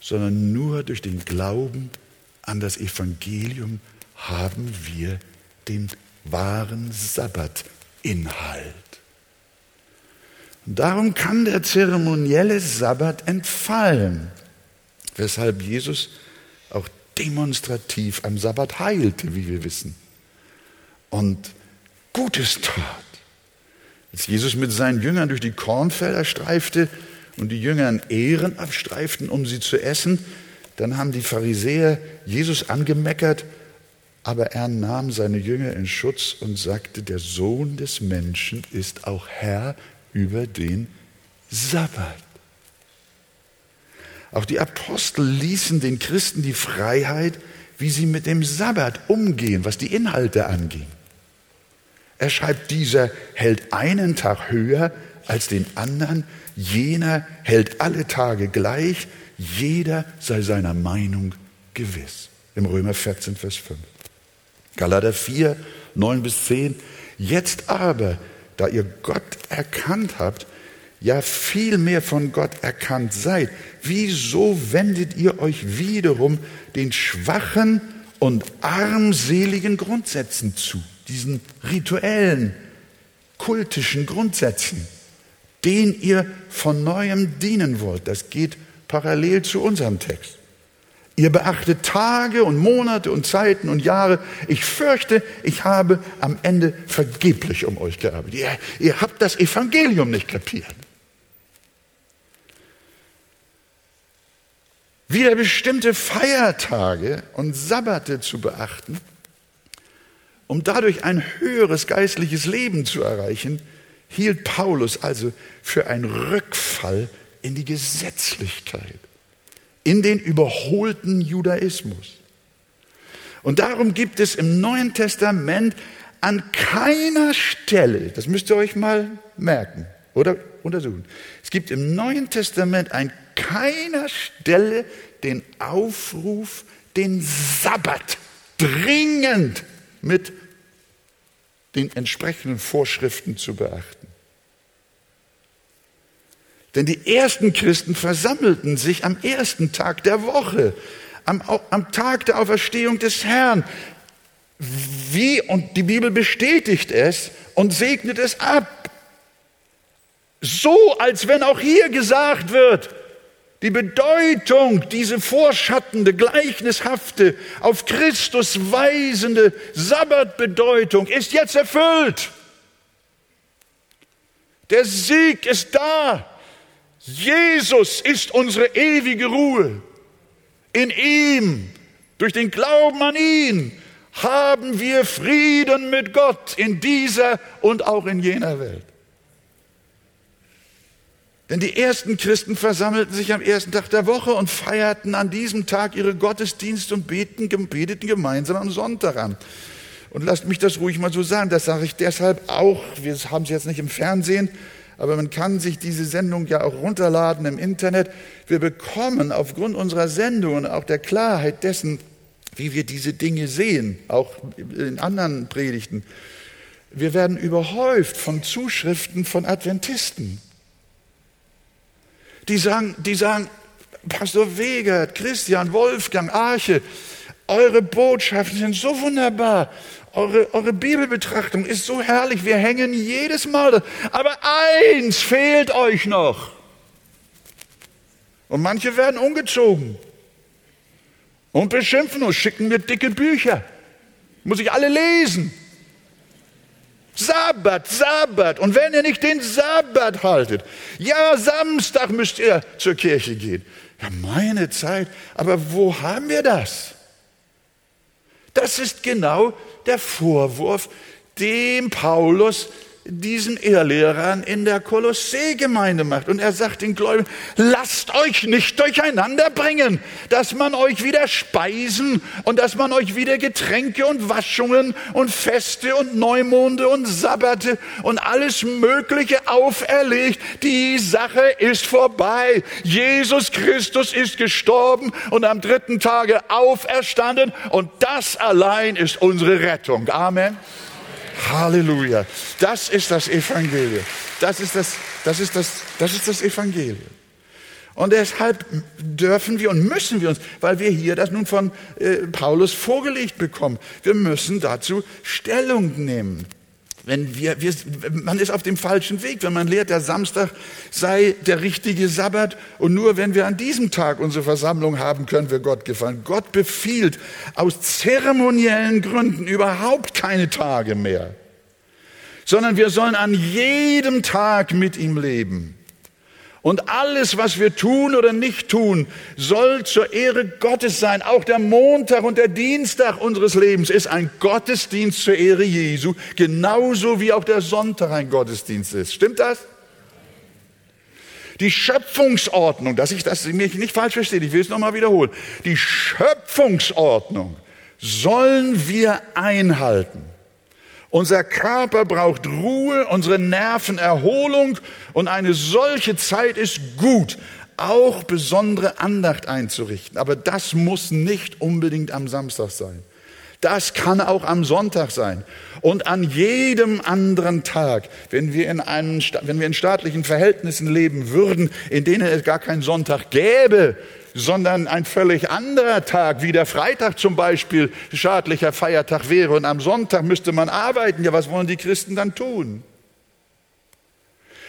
sondern nur durch den Glauben an das Evangelium haben wir den wahren Sabbatinhalt. Darum kann der zeremonielle Sabbat entfallen, weshalb Jesus auch demonstrativ am Sabbat heilte, wie wir wissen, und Gutes tat. Als Jesus mit seinen Jüngern durch die Kornfelder streifte und die Jüngern Ehren abstreiften, um sie zu essen, dann haben die Pharisäer Jesus angemeckert, aber er nahm seine Jünger in Schutz und sagte, der Sohn des Menschen ist auch Herr über den Sabbat. Auch die Apostel ließen den Christen die Freiheit, wie sie mit dem Sabbat umgehen, was die Inhalte anging. Er schreibt, dieser hält einen Tag höher als den anderen, jener hält alle Tage gleich, jeder sei seiner Meinung gewiss. Im Römer 14, Vers 5. Galater 4, 9 bis 10. Jetzt aber, da ihr Gott erkannt habt, ja viel mehr von Gott erkannt seid, wieso wendet ihr euch wiederum den schwachen und armseligen Grundsätzen zu, diesen rituellen, kultischen Grundsätzen, denen ihr von neuem dienen wollt? Das geht parallel zu unserem Text. Ihr beachtet Tage und Monate und Zeiten und Jahre. Ich fürchte, ich habe am Ende vergeblich um euch gearbeitet. Ihr, ihr habt das Evangelium nicht kapiert. Wieder bestimmte Feiertage und Sabbate zu beachten, um dadurch ein höheres geistliches Leben zu erreichen, hielt Paulus also für einen Rückfall in die Gesetzlichkeit in den überholten Judaismus. Und darum gibt es im Neuen Testament an keiner Stelle, das müsst ihr euch mal merken oder untersuchen, es gibt im Neuen Testament an keiner Stelle den Aufruf, den Sabbat dringend mit den entsprechenden Vorschriften zu beachten. Denn die ersten Christen versammelten sich am ersten Tag der Woche, am, am Tag der Auferstehung des Herrn. Wie, und die Bibel bestätigt es und segnet es ab. So, als wenn auch hier gesagt wird, die Bedeutung, diese vorschattende, gleichnishafte, auf Christus weisende Sabbatbedeutung ist jetzt erfüllt. Der Sieg ist da. Jesus ist unsere ewige Ruhe. In ihm, durch den Glauben an ihn, haben wir Frieden mit Gott in dieser und auch in jener Welt. Denn die ersten Christen versammelten sich am ersten Tag der Woche und feierten an diesem Tag ihre Gottesdienste und beten, beteten gemeinsam am Sonntag an. Und lasst mich das ruhig mal so sagen, das sage ich deshalb auch, wir haben es jetzt nicht im Fernsehen, aber man kann sich diese Sendung ja auch runterladen im Internet. Wir bekommen aufgrund unserer Sendung und auch der Klarheit dessen, wie wir diese Dinge sehen, auch in anderen Predigten, wir werden überhäuft von Zuschriften von Adventisten. Die sagen, die sagen, Pastor Wegert, Christian, Wolfgang, Arche, Eure Botschaften sind so wunderbar. Eure, eure Bibelbetrachtung ist so herrlich. Wir hängen jedes Mal. Aber eins fehlt euch noch. Und manche werden ungezogen und beschimpfen uns, schicken mir dicke Bücher. Muss ich alle lesen. Sabbat, Sabbat. Und wenn ihr nicht den Sabbat haltet, ja, Samstag müsst ihr zur Kirche gehen. Ja, meine Zeit. Aber wo haben wir das? Das ist genau der Vorwurf, dem Paulus diesen Irrlehrern in der Kolossee-Gemeinde macht. Und er sagt den Gläubigen, lasst euch nicht durcheinander bringen, dass man euch wieder Speisen und dass man euch wieder Getränke und Waschungen und Feste und Neumonde und Sabbate und alles Mögliche auferlegt. Die Sache ist vorbei. Jesus Christus ist gestorben und am dritten Tage auferstanden und das allein ist unsere Rettung. Amen. Halleluja. Das ist das Evangelium. Das ist das, das ist das, das ist das Evangelium. Und deshalb dürfen wir und müssen wir uns, weil wir hier das nun von äh, Paulus vorgelegt bekommen, wir müssen dazu Stellung nehmen. Wenn wir, wir, man ist auf dem falschen Weg, wenn man lehrt, der Samstag sei der richtige Sabbat und nur wenn wir an diesem Tag unsere Versammlung haben, können wir Gott gefallen. Gott befiehlt aus zeremoniellen Gründen überhaupt keine Tage mehr, sondern wir sollen an jedem Tag mit ihm leben. Und alles, was wir tun oder nicht tun, soll zur Ehre Gottes sein. Auch der Montag und der Dienstag unseres Lebens ist ein Gottesdienst zur Ehre Jesu, genauso wie auch der Sonntag ein Gottesdienst ist. Stimmt das? Die Schöpfungsordnung, dass ich das mich nicht falsch verstehe, ich will es nochmal wiederholen. Die Schöpfungsordnung sollen wir einhalten. Unser Körper braucht Ruhe, unsere Nerven Erholung und eine solche Zeit ist gut, auch besondere Andacht einzurichten. Aber das muss nicht unbedingt am Samstag sein. Das kann auch am Sonntag sein und an jedem anderen Tag, wenn wir in einem, wenn wir in staatlichen Verhältnissen leben würden, in denen es gar keinen Sonntag gäbe, sondern ein völlig anderer Tag, wie der Freitag zum Beispiel schadlicher Feiertag wäre und am Sonntag müsste man arbeiten. Ja, was wollen die Christen dann tun?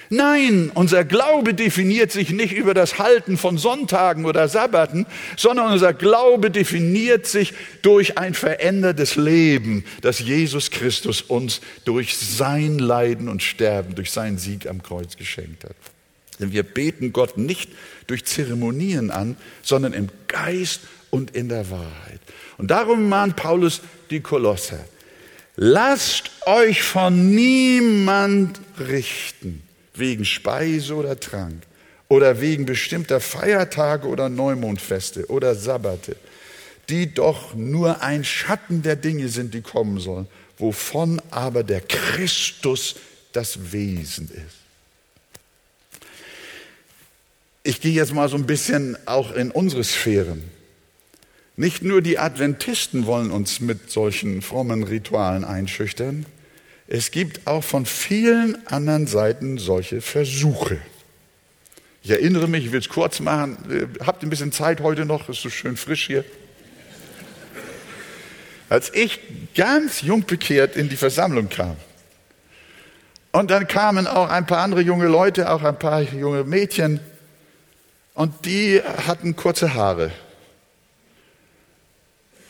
Nein, unser Glaube definiert sich nicht über das Halten von Sonntagen oder Sabbaten, sondern unser Glaube definiert sich durch ein verändertes Leben, das Jesus Christus uns durch sein Leiden und Sterben, durch seinen Sieg am Kreuz geschenkt hat. Denn wir beten Gott nicht durch Zeremonien an, sondern im Geist und in der Wahrheit. Und darum mahnt Paulus die Kolosser. Lasst euch von niemand richten, wegen Speise oder Trank oder wegen bestimmter Feiertage oder Neumondfeste oder Sabbate, die doch nur ein Schatten der Dinge sind, die kommen sollen, wovon aber der Christus das Wesen ist. Ich gehe jetzt mal so ein bisschen auch in unsere Sphären. Nicht nur die Adventisten wollen uns mit solchen frommen Ritualen einschüchtern, es gibt auch von vielen anderen Seiten solche Versuche. Ich erinnere mich, ich will es kurz machen, habt ihr ein bisschen Zeit heute noch, ist so schön frisch hier. Als ich ganz jung bekehrt in die Versammlung kam, und dann kamen auch ein paar andere junge Leute, auch ein paar junge Mädchen, und die hatten kurze Haare.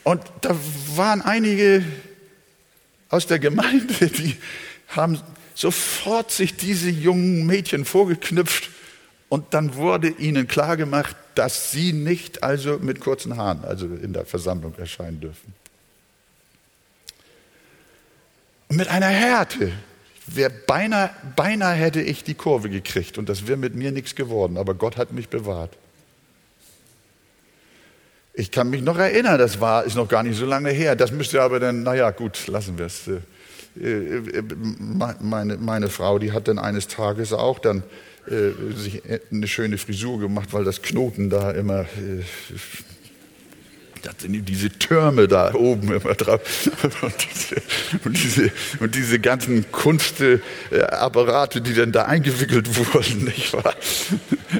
Und da waren einige aus der Gemeinde, die haben sofort sich diese jungen Mädchen vorgeknüpft und dann wurde ihnen klargemacht, dass sie nicht also mit kurzen Haaren, also in der Versammlung erscheinen dürfen. Und mit einer Härte, Wär beinahe, beinahe hätte ich die Kurve gekriegt und das wäre mit mir nichts geworden, aber Gott hat mich bewahrt. Ich kann mich noch erinnern, das war, ist noch gar nicht so lange her. Das müsste aber dann, naja, gut, lassen wir es. Äh, äh, meine, meine Frau, die hat dann eines Tages auch dann äh, sich eine schöne Frisur gemacht, weil das Knoten da immer. Äh, Das sind diese Türme da oben immer drauf. Und diese, und diese, und diese ganzen Kunstapparate, die dann da eingewickelt wurden, nicht wahr?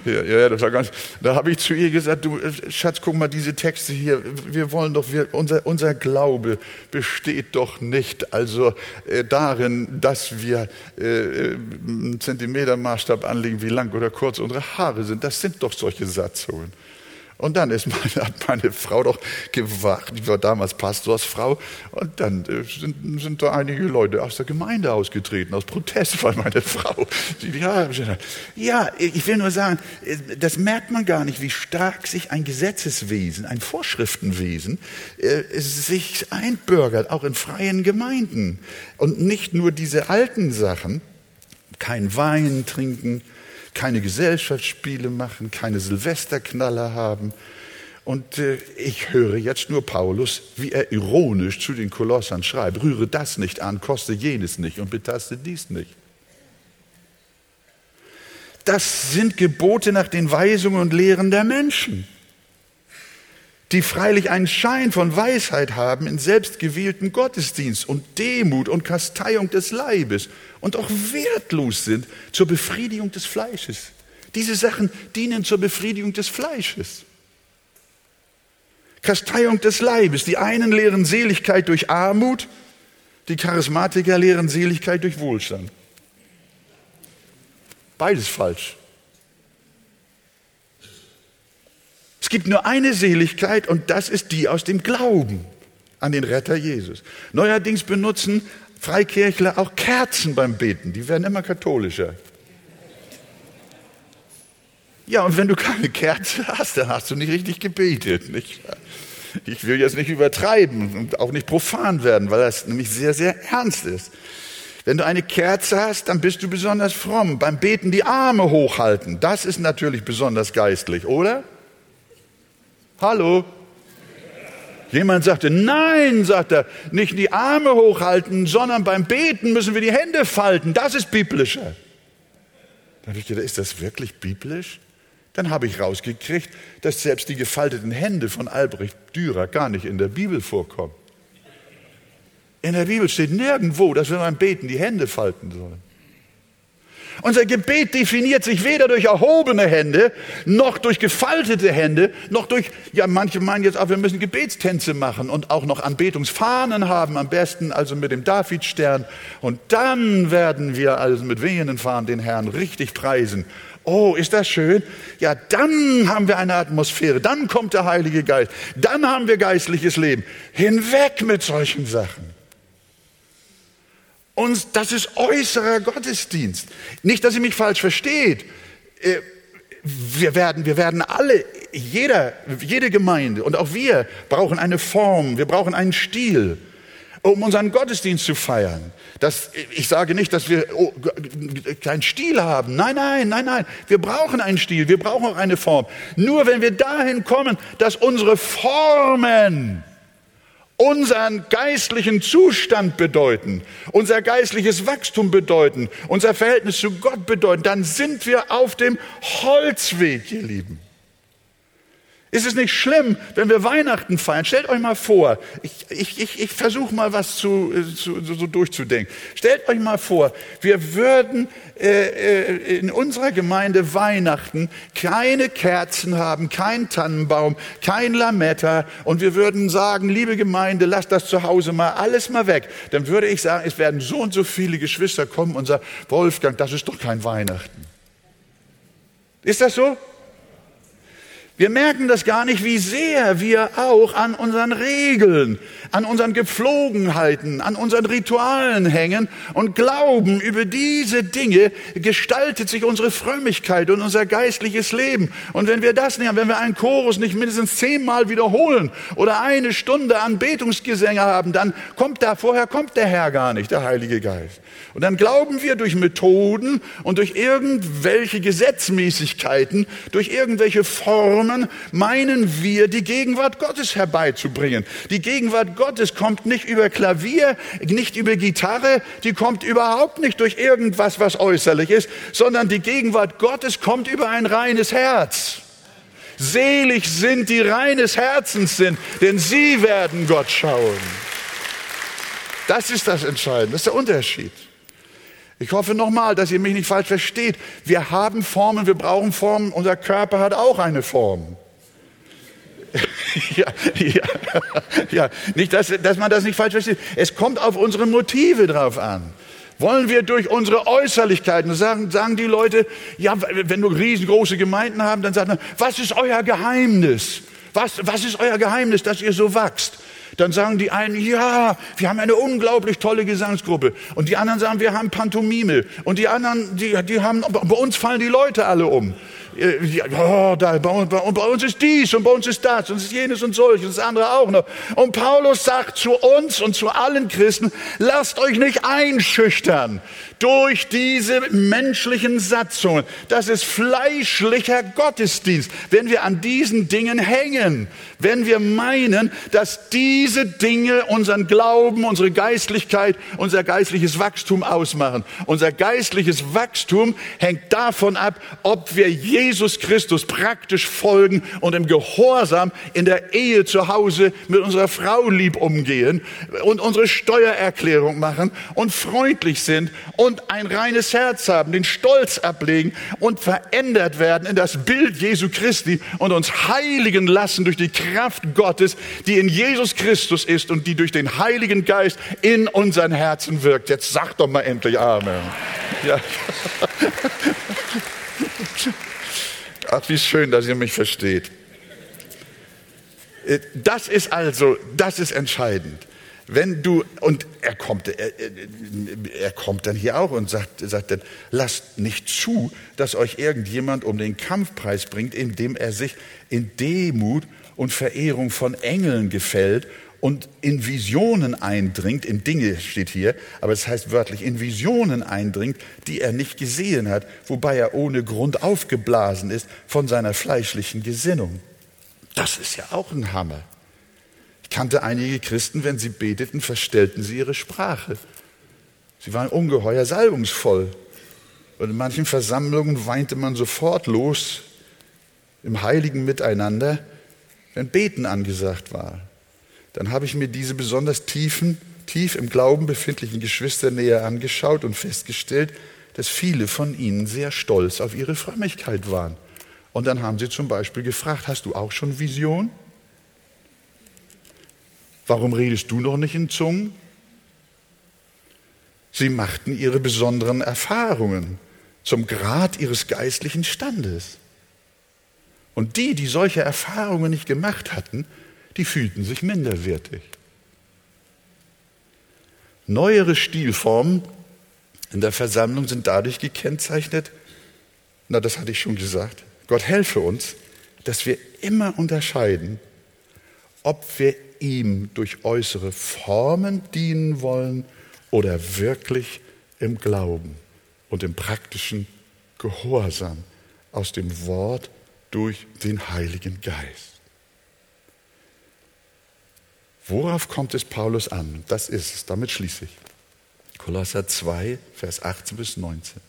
Ja, ja das war ganz, da habe ich zu ihr gesagt, du Schatz, guck mal, diese Texte hier, wir wollen doch, wir, unser, unser Glaube besteht doch nicht also äh, darin, dass wir äh, einen Zentimetermaßstab anlegen, wie lang oder kurz unsere Haare sind. Das sind doch solche Satzungen. Und dann ist meine, hat meine Frau doch gewacht, die war damals Pastorsfrau, und dann äh, sind, sind da einige Leute aus der Gemeinde ausgetreten, aus Protest, weil meine Frau, ja, ja, ich will nur sagen, äh, das merkt man gar nicht, wie stark sich ein Gesetzeswesen, ein Vorschriftenwesen, äh, sich einbürgert, auch in freien Gemeinden. Und nicht nur diese alten Sachen, kein Wein trinken, keine Gesellschaftsspiele machen, keine Silvesterknaller haben. Und äh, ich höre jetzt nur Paulus, wie er ironisch zu den Kolossern schreibt, rühre das nicht an, koste jenes nicht und betaste dies nicht. Das sind Gebote nach den Weisungen und Lehren der Menschen die freilich einen Schein von Weisheit haben in selbstgewählten Gottesdienst und Demut und Kasteiung des Leibes und auch wertlos sind zur Befriedigung des Fleisches. Diese Sachen dienen zur Befriedigung des Fleisches. Kasteiung des Leibes. Die einen lehren Seligkeit durch Armut, die Charismatiker lehren Seligkeit durch Wohlstand. Beides falsch. Es gibt nur eine Seligkeit und das ist die aus dem Glauben an den Retter Jesus. Neuerdings benutzen Freikirchler auch Kerzen beim Beten. Die werden immer katholischer. Ja, und wenn du keine Kerze hast, dann hast du nicht richtig gebetet. Nicht? Ich will jetzt nicht übertreiben und auch nicht profan werden, weil das nämlich sehr, sehr ernst ist. Wenn du eine Kerze hast, dann bist du besonders fromm. Beim Beten die Arme hochhalten, das ist natürlich besonders geistlich, oder? Hallo? Jemand sagte, nein, sagt er, nicht die Arme hochhalten, sondern beim Beten müssen wir die Hände falten. Das ist biblischer. Da habe ich gedacht, ist das wirklich biblisch? Dann habe ich rausgekriegt, dass selbst die gefalteten Hände von Albrecht Dürer gar nicht in der Bibel vorkommen. In der Bibel steht nirgendwo, dass wir beim Beten die Hände falten sollen. Unser Gebet definiert sich weder durch erhobene Hände, noch durch gefaltete Hände, noch durch, ja, manche meinen jetzt auch, wir müssen Gebetstänze machen und auch noch Anbetungsfahnen haben, am besten also mit dem Davidstern. Und dann werden wir also mit wehenden Fahnen den Herrn richtig preisen. Oh, ist das schön? Ja, dann haben wir eine Atmosphäre, dann kommt der Heilige Geist, dann haben wir geistliches Leben. Hinweg mit solchen Sachen. Und das ist äußerer Gottesdienst. Nicht, dass ihr mich falsch versteht. Äh, wir werden, wir werden alle, jeder, jede Gemeinde und auch wir brauchen eine Form, wir brauchen einen Stil, um unseren Gottesdienst zu feiern. Das, ich sage nicht, dass wir oh, keinen Stil haben. Nein, nein, nein, nein. Wir brauchen einen Stil, wir brauchen auch eine Form. Nur wenn wir dahin kommen, dass unsere Formen unseren geistlichen Zustand bedeuten, unser geistliches Wachstum bedeuten, unser Verhältnis zu Gott bedeuten, dann sind wir auf dem Holzweg, ihr Lieben. Ist es nicht schlimm, wenn wir Weihnachten feiern? Stellt euch mal vor, ich, ich, ich, ich versuche mal was zu, zu, so durchzudenken. Stellt euch mal vor, wir würden äh, äh, in unserer Gemeinde Weihnachten keine Kerzen haben, kein Tannenbaum, kein Lametta und wir würden sagen, liebe Gemeinde, lasst das zu Hause mal alles mal weg. Dann würde ich sagen, es werden so und so viele Geschwister kommen und sagen, Wolfgang, das ist doch kein Weihnachten. Ist das so? Wir merken das gar nicht, wie sehr wir auch an unseren Regeln, an unseren Gepflogenheiten, an unseren Ritualen hängen und glauben, über diese Dinge gestaltet sich unsere Frömmigkeit und unser geistliches Leben. Und wenn wir das nicht haben, wenn wir einen Chorus nicht mindestens zehnmal wiederholen oder eine Stunde Anbetungsgesänge haben, dann kommt da, vorher kommt der Herr gar nicht, der Heilige Geist. Und dann glauben wir durch Methoden und durch irgendwelche Gesetzmäßigkeiten, durch irgendwelche Formen, meinen wir, die Gegenwart Gottes herbeizubringen. Die Gegenwart Gottes kommt nicht über Klavier, nicht über Gitarre, die kommt überhaupt nicht durch irgendwas, was äußerlich ist, sondern die Gegenwart Gottes kommt über ein reines Herz. Selig sind, die reines Herzens sind, denn sie werden Gott schauen. Das ist das Entscheidende, das ist der Unterschied. Ich hoffe nochmal, dass ihr mich nicht falsch versteht. Wir haben Formen, wir brauchen Formen, unser Körper hat auch eine Form. ja, ja, ja, nicht, dass, dass man das nicht falsch versteht. Es kommt auf unsere Motive drauf an. Wollen wir durch unsere Äußerlichkeiten, sagen, sagen die Leute, ja, wenn wir riesengroße Gemeinden haben, dann sagen, was ist euer Geheimnis? Was, was ist euer Geheimnis, dass ihr so wachst? Dann sagen die einen, ja, wir haben eine unglaublich tolle Gesangsgruppe. Und die anderen sagen, wir haben Pantomime. Und die anderen, die, die haben, bei uns fallen die Leute alle um. Ja, da, bei, bei, bei, uns ist dies und bei uns ist das und es ist jenes und solches und das andere auch noch. Und Paulus sagt zu uns und zu allen Christen, lasst euch nicht einschüchtern durch diese menschlichen Satzungen. Das ist fleischlicher Gottesdienst. Wenn wir an diesen Dingen hängen, wenn wir meinen, dass diese Dinge unseren Glauben, unsere Geistlichkeit, unser geistliches Wachstum ausmachen. Unser geistliches Wachstum hängt davon ab, ob wir Jesus Christus praktisch folgen und im Gehorsam in der Ehe zu Hause mit unserer Frau lieb umgehen und unsere Steuererklärung machen und freundlich sind und ein reines Herz haben, den Stolz ablegen und verändert werden in das Bild Jesu Christi und uns heiligen lassen durch die Kraft Gottes, die in Jesus Christus ist und die durch den Heiligen Geist in unseren Herzen wirkt. Jetzt sag doch mal endlich Amen. Ja. Ach, wie schön, dass ihr mich versteht. Äh, das ist also, das ist entscheidend. Wenn du, und er kommt, er, er, kommt dann hier auch und sagt, sagt dann, lasst nicht zu, dass euch irgendjemand um den Kampfpreis bringt, indem er sich in Demut und Verehrung von Engeln gefällt und in Visionen eindringt, in Dinge steht hier, aber es heißt wörtlich, in Visionen eindringt, die er nicht gesehen hat, wobei er ohne Grund aufgeblasen ist von seiner fleischlichen Gesinnung. Das ist ja auch ein Hammer. Kannte einige Christen, wenn sie beteten, verstellten sie ihre Sprache. Sie waren ungeheuer salbungsvoll. Und in manchen Versammlungen weinte man sofort los im heiligen Miteinander, wenn Beten angesagt war. Dann habe ich mir diese besonders tiefen, tief im Glauben befindlichen Geschwister näher angeschaut und festgestellt, dass viele von ihnen sehr stolz auf ihre Frömmigkeit waren. Und dann haben sie zum Beispiel gefragt, hast du auch schon Vision? Warum redest du noch nicht in Zungen? Sie machten ihre besonderen Erfahrungen zum Grad ihres geistlichen Standes. Und die, die solche Erfahrungen nicht gemacht hatten, die fühlten sich minderwertig. Neuere Stilformen in der Versammlung sind dadurch gekennzeichnet, na das hatte ich schon gesagt, Gott helfe uns, dass wir immer unterscheiden, ob wir ihm durch äußere Formen dienen wollen oder wirklich im Glauben und im praktischen Gehorsam aus dem Wort durch den Heiligen Geist. Worauf kommt es Paulus an? Das ist es, damit schließe ich. Kolosser 2, Vers 18 bis 19.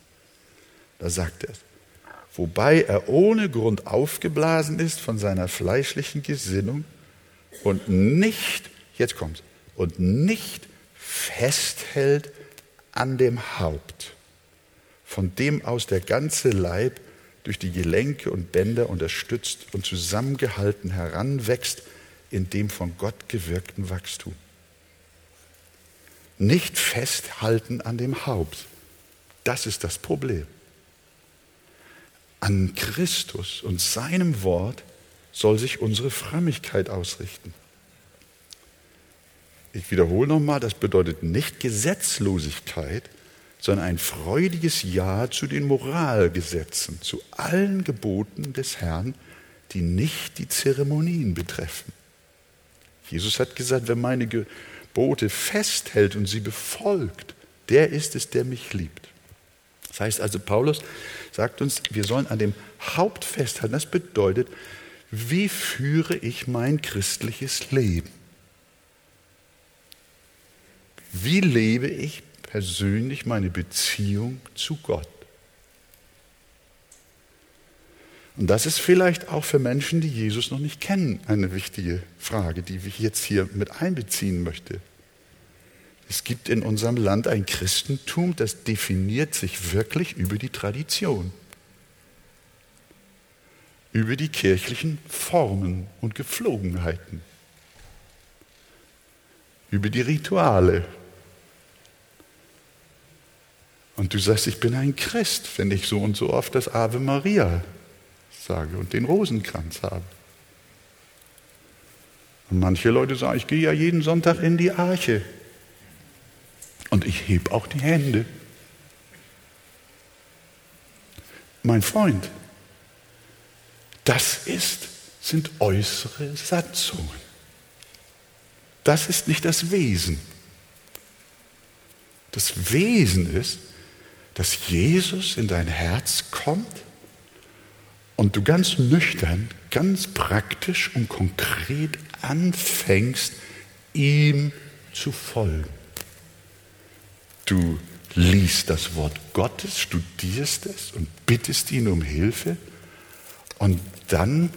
Da sagt er, wobei er ohne Grund aufgeblasen ist von seiner fleischlichen Gesinnung und nicht, jetzt kommt's, und nicht festhält an dem Haupt, von dem aus der ganze Leib durch die Gelenke und Bänder unterstützt und zusammengehalten heranwächst in dem von Gott gewirkten Wachstum. Nicht festhalten an dem Haupt, das ist das Problem. An Christus und seinem Wort soll sich unsere Frömmigkeit ausrichten. Ich wiederhole nochmal, das bedeutet nicht Gesetzlosigkeit, sondern ein freudiges Ja zu den Moralgesetzen, zu allen Geboten des Herrn, die nicht die Zeremonien betreffen. Jesus hat gesagt, wer meine Gebote festhält und sie befolgt, der ist es, der mich liebt. Das heißt also, Paulus sagt uns, wir sollen an dem Haupt festhalten. Das bedeutet, wie führe ich mein christliches Leben? Wie lebe ich persönlich meine Beziehung zu Gott? Und das ist vielleicht auch für Menschen, die Jesus noch nicht kennen, eine wichtige Frage, die ich jetzt hier mit einbeziehen möchte. Es gibt in unserem Land ein Christentum, das definiert sich wirklich über die Tradition, über die kirchlichen Formen und Gepflogenheiten, über die Rituale. Und du sagst, ich bin ein Christ, wenn ich so und so oft das Ave Maria sage und den Rosenkranz habe. Und manche Leute sagen, ich gehe ja jeden Sonntag in die Arche und ich heb auch die Hände. Mein Freund, das ist, sind äußere Satzungen. Das ist nicht das Wesen. Das Wesen ist, dass Jesus in dein Herz kommt und du ganz nüchtern, ganz praktisch und konkret anfängst, ihm zu folgen. Du liest das Wort Gottes, studierst es und bittest ihn um Hilfe und dann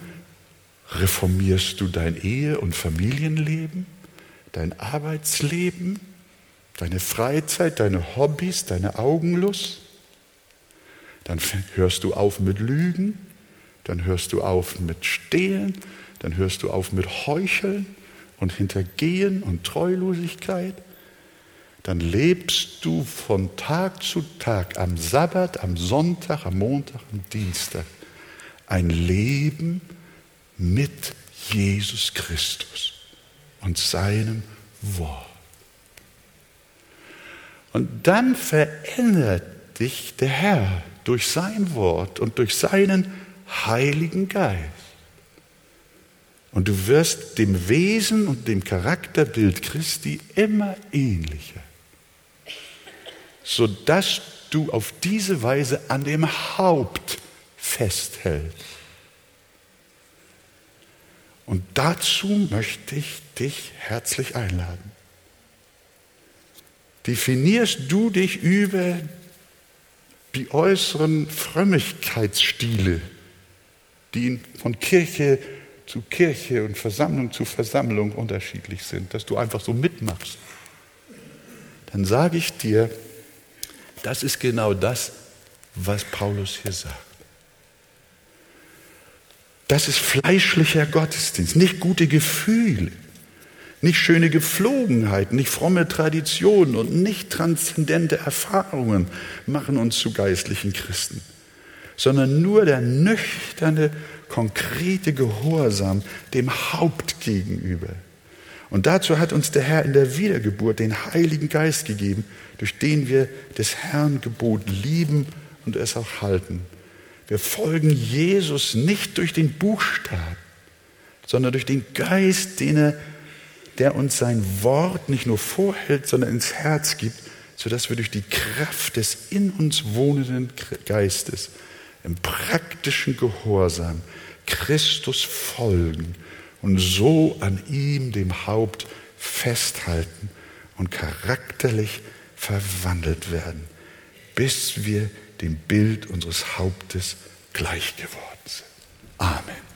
reformierst du dein Ehe- und Familienleben, dein Arbeitsleben, deine Freizeit, deine Hobbys, deine Augenlust. Dann hörst du auf mit Lügen, dann hörst du auf mit Stehlen, dann hörst du auf mit Heucheln und Hintergehen und Treulosigkeit. Dann lebst du von Tag zu Tag, am Sabbat, am Sonntag, am Montag, am Dienstag, ein Leben mit Jesus Christus und seinem Wort. Und dann verändert dich der Herr durch sein Wort und durch seinen Heiligen Geist. Und du wirst dem Wesen und dem Charakterbild Christi immer ähnlicher, sodass du auf diese Weise an dem Haupt festhältst. Und dazu möchte ich dich herzlich einladen. Definierst du dich über die äußeren Frömmigkeitsstile, die von Kirche zu Kirche und Versammlung zu Versammlung unterschiedlich sind, dass du einfach so mitmachst, dann sage ich dir, das ist genau das, was Paulus hier sagt. Das ist fleischlicher Gottesdienst, nicht gute Gefühle, nicht schöne Gepflogenheiten, nicht fromme Traditionen und nicht transzendente Erfahrungen machen uns zu geistlichen Christen sondern nur der nüchterne, konkrete Gehorsam dem Haupt gegenüber. Und dazu hat uns der Herr in der Wiedergeburt den Heiligen Geist gegeben, durch den wir des Herrn Gebot lieben und es auch halten. Wir folgen Jesus nicht durch den Buchstaben, sondern durch den Geist, den er, der uns sein Wort nicht nur vorhält, sondern ins Herz gibt, sodass wir durch die Kraft des in uns wohnenden Geistes im praktischen Gehorsam Christus folgen und so an ihm, dem Haupt, festhalten und charakterlich verwandelt werden, bis wir dem Bild unseres Hauptes gleich geworden sind. Amen.